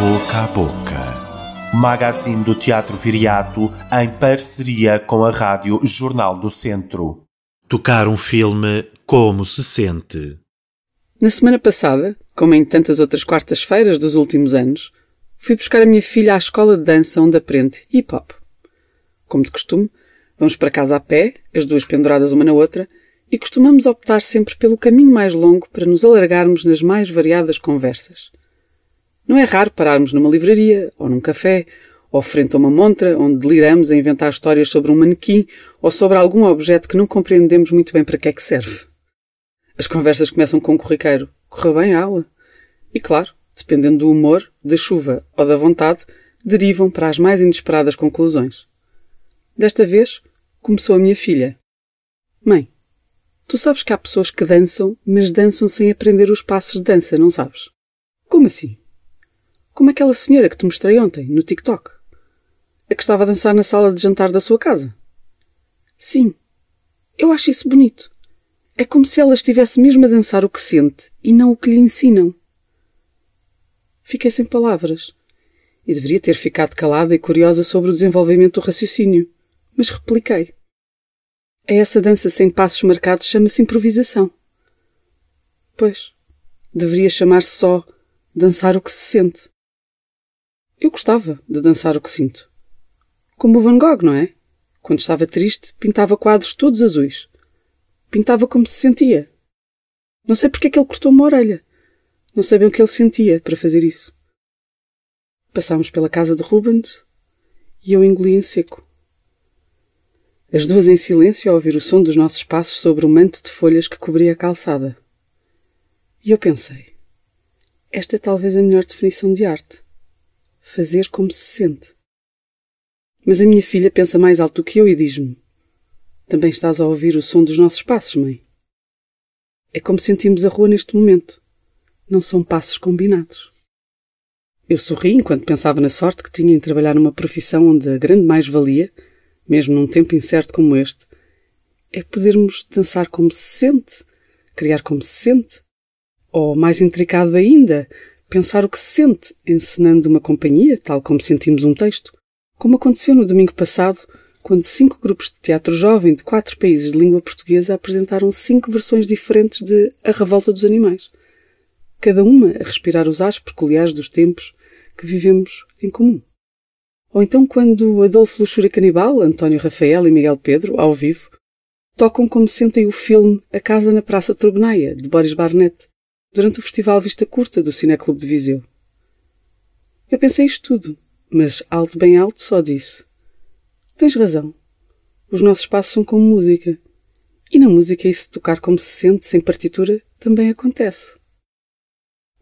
Boca a Boca. Magazine do Teatro Viriato em parceria com a Rádio Jornal do Centro. Tocar um filme como se sente. Na semana passada, como em tantas outras quartas-feiras dos últimos anos, fui buscar a minha filha à escola de dança onde aprende hip hop. Como de costume, vamos para casa a pé, as duas penduradas uma na outra, e costumamos optar sempre pelo caminho mais longo para nos alargarmos nas mais variadas conversas. Não é raro pararmos numa livraria, ou num café, ou frente a uma montra, onde deliramos a inventar histórias sobre um manequim ou sobre algum objeto que não compreendemos muito bem para que é que serve. As conversas começam com um corriqueiro. Correu bem a aula? E claro, dependendo do humor, da chuva ou da vontade, derivam para as mais inesperadas conclusões. Desta vez, começou a minha filha. Mãe, tu sabes que há pessoas que dançam, mas dançam sem aprender os passos de dança, não sabes? Como assim? Como aquela senhora que te mostrei ontem, no TikTok. A que estava a dançar na sala de jantar da sua casa. Sim. Eu acho isso bonito. É como se ela estivesse mesmo a dançar o que sente e não o que lhe ensinam. Fiquei sem palavras. E deveria ter ficado calada e curiosa sobre o desenvolvimento do raciocínio. Mas repliquei. A essa dança sem passos marcados chama-se improvisação. Pois, deveria chamar-se só dançar o que se sente. Eu gostava de dançar o que sinto. Como o Van Gogh, não é? Quando estava triste, pintava quadros todos azuis. Pintava como se sentia. Não sei porque é que ele cortou uma orelha. Não sei bem o que ele sentia para fazer isso. Passámos pela casa de Rubens e eu engoli em seco. As duas em silêncio a ouvir o som dos nossos passos sobre o manto de folhas que cobria a calçada. E eu pensei: esta é talvez a melhor definição de arte fazer como se sente. Mas a minha filha pensa mais alto do que eu e diz-me: Também estás a ouvir o som dos nossos passos, mãe? É como sentimos a rua neste momento. Não são passos combinados. Eu sorri enquanto pensava na sorte que tinha em trabalhar numa profissão onde a grande mais-valia, mesmo num tempo incerto como este, é podermos dançar como se sente, criar como se sente, ou mais intricado ainda, pensar o que se sente encenando uma companhia, tal como sentimos um texto, como aconteceu no domingo passado, quando cinco grupos de teatro jovem de quatro países de língua portuguesa apresentaram cinco versões diferentes de A Revolta dos Animais, cada uma a respirar os ares peculiares dos tempos que vivemos em comum. Ou então quando Adolfo Luxúria Canibal, António Rafael e Miguel Pedro, ao vivo, tocam como sentem o filme A Casa na Praça Turbenaia, de Boris Barnett, durante o Festival Vista Curta do Cineclube de Viseu. Eu pensei isto tudo, mas alto bem alto só disse: Tens razão. Os nossos passos são como música. E na música isso tocar como se sente, sem partitura, também acontece.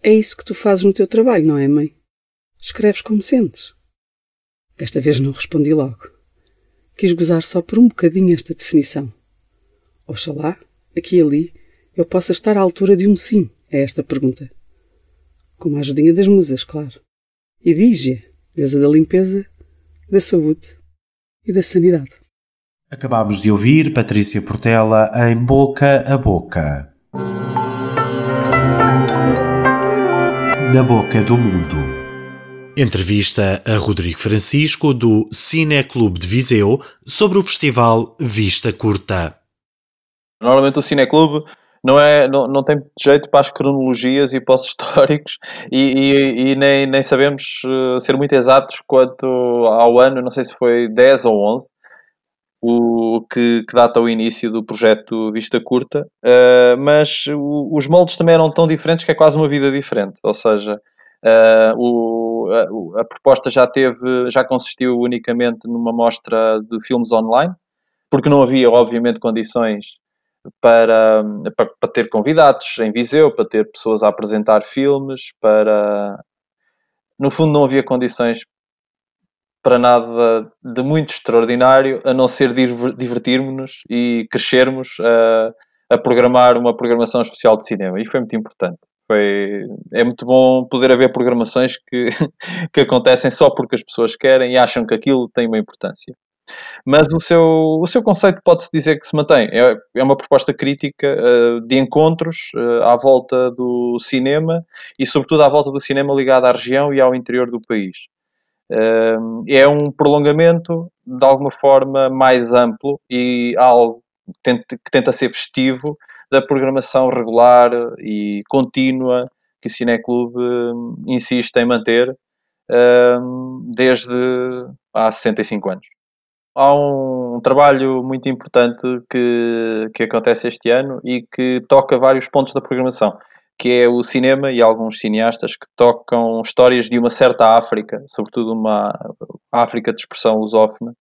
É isso que tu fazes no teu trabalho, não é, mãe? Escreves como sentes. Desta vez não respondi logo. Quis gozar só por um bocadinho esta definição. Oxalá, aqui e ali, eu possa estar à altura de um sim a esta pergunta. Com a ajudinha das musas, claro. E diz deusa da limpeza, da saúde e da sanidade. Acabámos de ouvir Patrícia Portela em Boca a Boca. Na Boca do Mundo. Entrevista a Rodrigo Francisco do Cineclube de Viseu sobre o festival Vista Curta. Normalmente o Cineclube não, é, não, não tem jeito para as cronologias e para os históricos e, e, e nem, nem sabemos uh, ser muito exatos quanto ao ano, não sei se foi 10 ou 11, o que, que data o início do projeto Vista Curta, uh, mas o, os moldes também eram tão diferentes que é quase uma vida diferente, ou seja, uh, o, a, a, proposta já teve, já consistiu unicamente numa mostra de filmes online, porque não havia, obviamente, condições para, para, para, ter convidados em Viseu, para ter pessoas a apresentar filmes, para. No fundo, não havia condições para nada de muito extraordinário, a não ser divertirmos-nos e crescermos a, a programar uma programação especial de cinema. E foi muito importante. Foi, é muito bom poder haver programações que, que acontecem só porque as pessoas querem e acham que aquilo tem uma importância. Mas o seu, o seu conceito pode-se dizer que se mantém. É, é uma proposta crítica uh, de encontros uh, à volta do cinema e, sobretudo, à volta do cinema ligado à região e ao interior do país. Uh, é um prolongamento, de alguma forma, mais amplo e algo que tenta, ser festivo da programação regular e contínua que o Cineclube insiste em manter desde há 65 anos. Há um trabalho muito importante que, que acontece este ano e que toca vários pontos da programação, que é o cinema e alguns cineastas que tocam histórias de uma certa África, sobretudo uma África de expressão lusófona,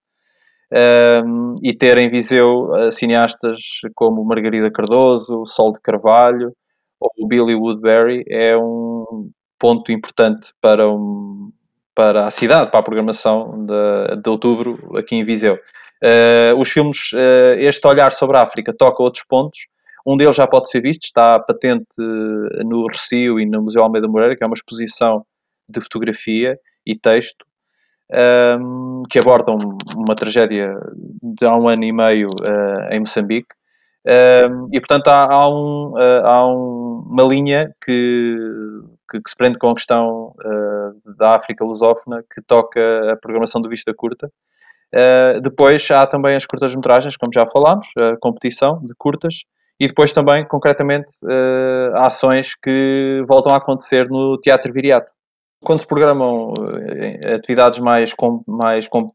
um, e ter em Viseu uh, cineastas como Margarida Cardoso, Sol de Carvalho ou Billy Woodbury é um ponto importante para um, para a cidade, para a programação de, de outubro aqui em Viseu. Uh, os filmes, uh, este olhar sobre a África toca outros pontos. Um deles já pode ser visto, está patente no Recio e no Museu Almeida Moreira, que é uma exposição de fotografia e texto um, ehm, que abordam uma tragédia de há um ano e meio uh, em Moçambique. Um, ehm, e, portanto, há, há, um, há um, uma linha que que, que, se prende com a questão uh, da África lusófona, que toca a programação do Vista Curta. Uh, depois há também as curtas-metragens, como já falámos, a competição de curtas, e depois também, concretamente, uh, ações que voltam a acontecer no Teatro Viriato. Quando se programam atividades mais, com, mais, com,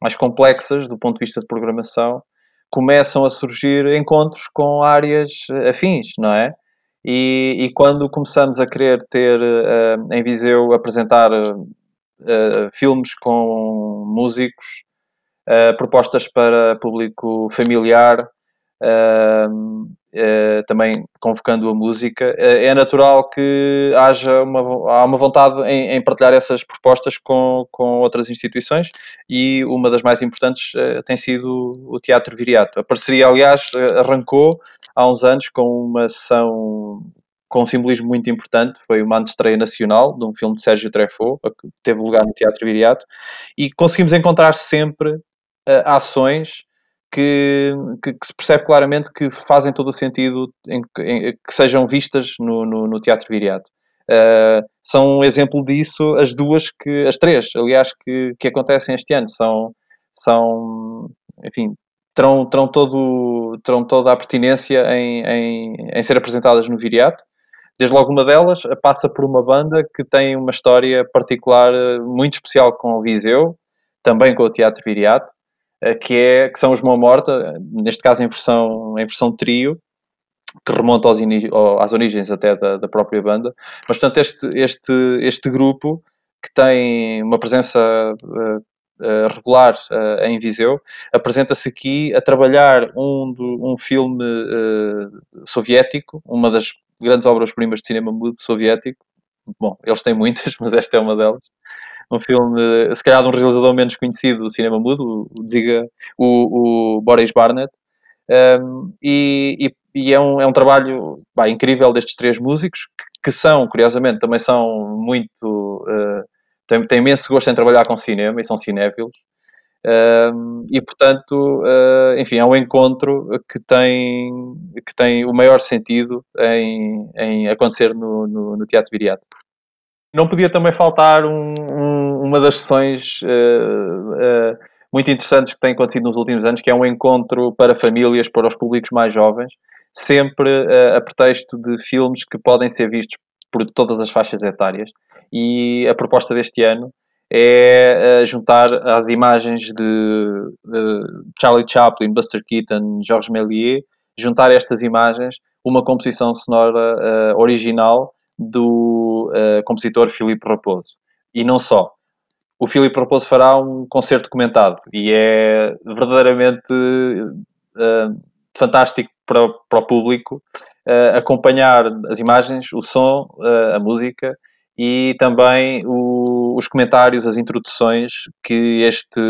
mais complexas do ponto de vista de programação, começam a surgir encontros com áreas afins, não é? E, e quando começamos a querer ter uh, em Viseu apresentar uh, filmes com músicos, propostas para público familiar, também convocando a música, é natural que haja uma, há uma vontade em, em, partilhar essas propostas com, com outras instituições e uma das mais importantes tem sido o Teatro Viriato. A parceria, aliás, arrancou há uns anos com uma sessão com um simbolismo muito importante, foi uma estreia nacional de um filme de Sérgio Treffaut, que teve lugar no Teatro Viriato, e conseguimos encontrar sempre uh, ações que, que, que, se percebe claramente que fazem todo o sentido em, em, que sejam vistas no, no, no Teatro Viriato. Uh, são um exemplo disso as duas que, as três, aliás, que, que acontecem este ano. São, são enfim, terão, terão, todo, terão toda a pertinência em, em, em ser apresentadas no Viriato. Desde logo uma delas passa por uma banda que tem uma história particular eh, muito especial com o Viseu, também com o Teatro Viriato, eh, que, é, que são os Mão Morta, neste caso em versão, em versão trio, que remonta aos, às origens até da, da, própria banda. Mas, portanto, este, este, este grupo, que tem uma presença uh, regular uh, em Viseu, apresenta-se aqui a trabalhar um, um filme soviético, uma das grandes obras-primas de cinema mudo soviético. Bom, eles têm muitas, mas esta é uma delas. Um filme, se calhar, de um realizador menos conhecido do cinema mudo, o, o, o Boris Barnett. Um, e, e, é, um, é um trabalho bah, incrível destes três músicos, que, que, são, curiosamente, também são muito. Uh, têm, têm imenso gosto em trabalhar com cinema e são cinéfilos. E portanto, uh, enfim, é um encontro que tem, que tem o maior sentido em, em acontecer no, no, no Teatro Viriato. Não podia também faltar um, um, uma das sessões uh, uh, muito interessantes que tem acontecido nos últimos anos, que é um encontro para famílias, para os públicos mais jovens, sempre a pretexto de filmes que podem ser vistos por todas as faixas etárias. E a proposta deste ano é uh, juntar as imagens de, de, Charlie Chaplin, Buster Keaton, Georges Méliès, juntar estas imagens uma composição sonora uh, original do uh, compositor Filipe Raposo. E não só. O Filipe Raposo fará um concerto comentado e é verdadeiramente fantástico para, para o público acompanhar as imagens, o som, a música e também o, os comentários, as introduções que este,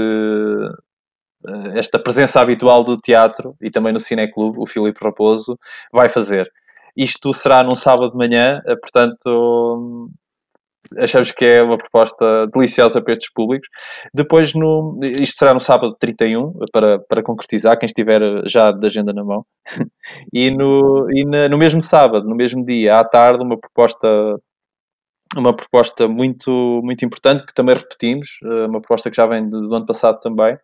eh, esta presença habitual do teatro e também no Cineclube, o Filipe Raposo, vai fazer. Isto será num sábado de manhã, eh, portanto, achamos que é uma proposta deliciosa para estes públicos. Depois, no, isto será no sábado 31, para, para concretizar, quem estiver já de agenda na mão. E, no, e na, no mesmo sábado, no mesmo dia, à tarde, uma proposta uma proposta muito, muito importante que também repetimos, eh, uma proposta que já vem do, ano passado também,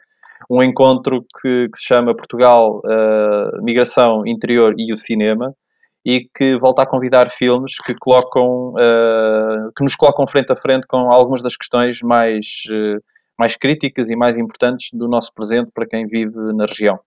um encontro que, que se chama Portugal, uh, Migração Interior e o Cinema, e que volta a convidar filmes que colocam uh, que nos colocam frente a frente com algumas das questões mais uh, mais críticas e mais importantes do nosso presente para quem vive na região.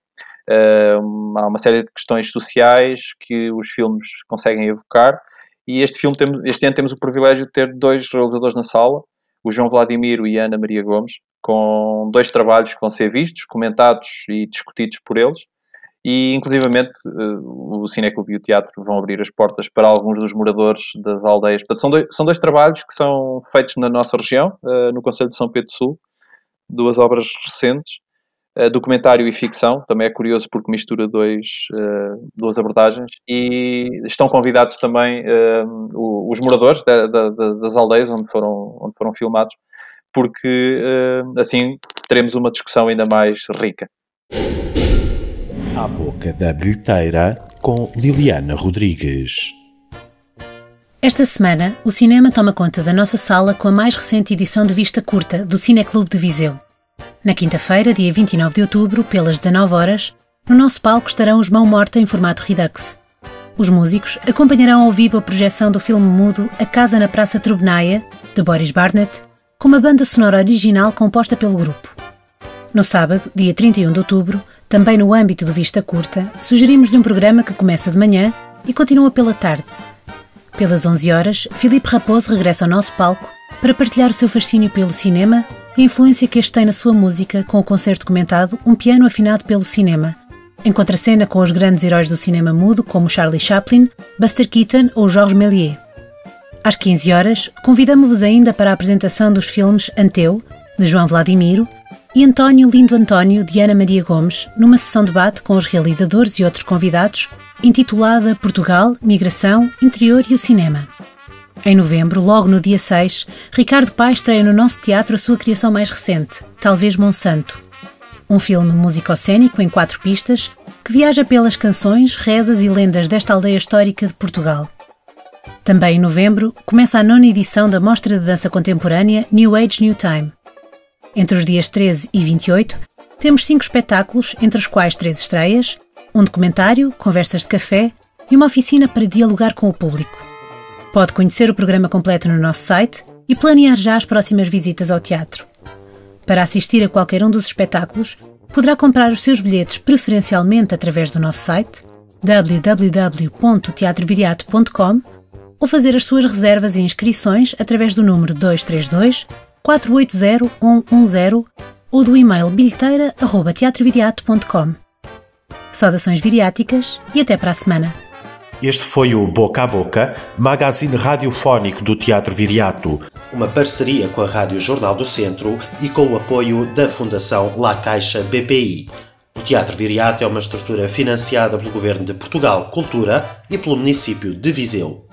Há uma série de questões sociais que os filmes conseguem evocar e este filme este ano temos o privilégio de ter dois realizadores na sala, o João Vladimiro e a Ana Maria Gomes, com dois trabalhos que vão ser vistos, comentados e discutidos por eles e inclusivamente eh, o Cineclube e o Teatro vão abrir as portas para alguns dos moradores das aldeias. Portanto, são dois, são dois trabalhos que são feitos na nossa região, eh, no Conselho de São Pedro do Sul, duas obras recentes, eh, documentário e ficção, também é curioso porque mistura dois, duas abordagens, e estão convidados também os moradores das aldeias onde foram, onde foram filmados, porque assim teremos uma discussão ainda mais rica. À boca da bilheteira com Liliana Rodrigues. Esta semana, o cinema toma conta da nossa sala com a mais recente edição de vista curta do Cineclube de Viseu. Na quinta-feira, dia 29 de outubro, pelas 19 horas, no nosso palco estarão os Mão Morta em formato Redux. Os músicos acompanharão ao vivo a projeção do filme mudo A Casa na Praça Trubnaia, de Boris Barnett, com uma banda sonora original composta pelo grupo. No sábado, dia 31 de outubro, também no âmbito do Vista Curta, sugerimos-lhe um programa que começa de manhã e continua pela tarde. Pelas 11 horas, Filipe Raposo regressa ao nosso palco para partilhar o seu fascínio pelo cinema a influência que este tem na sua música com o concerto comentado Um Piano Afinado pelo Cinema, em contracena com os grandes heróis do cinema mudo como Charlie Chaplin, Buster Keaton ou Georges Méliès. Às 15 horas, convidamos-vos ainda para a apresentação dos filmes Anteu, de João Vladimiro, e António Lindo António de Ana Maria Gomes, numa sessão de debate com os realizadores e outros convidados, intitulada Portugal, Migração, Interior e o Cinema. Em novembro, logo no dia 6, Ricardo Paes estreia no nosso teatro a sua criação mais recente, Talvez Monsanto. Um filme musicocénico em quatro pistas que viaja pelas canções, rezas e lendas desta aldeia histórica de Portugal. Também em novembro, começa a nona edição da Mostra de Dança Contemporânea New Age New Time. Entre os dias 13 e 28, temos cinco espetáculos, entre os quais três estreias, um documentário, conversas de café e uma oficina para dialogar com o público. Pode conhecer o programa completo no nosso site e planear já as próximas visitas ao teatro. Para assistir a qualquer um dos espetáculos, poderá comprar os seus bilhetes preferencialmente através do nosso site www.teatroviriato.com ou fazer as suas reservas e inscrições através do número 232 480-110 ou do e-mail bilheteira.teatroviriato.com. Saudações viriáticas e até para a semana. Este foi o Boca a Boca, magazine radiofónico do Teatro Viriato, uma parceria com a Rádio Jornal do Centro e com o apoio da Fundação La Caixa BPI. O Teatro Viriato é uma estrutura financiada pelo Governo de Portugal Cultura e pelo município de Viseu.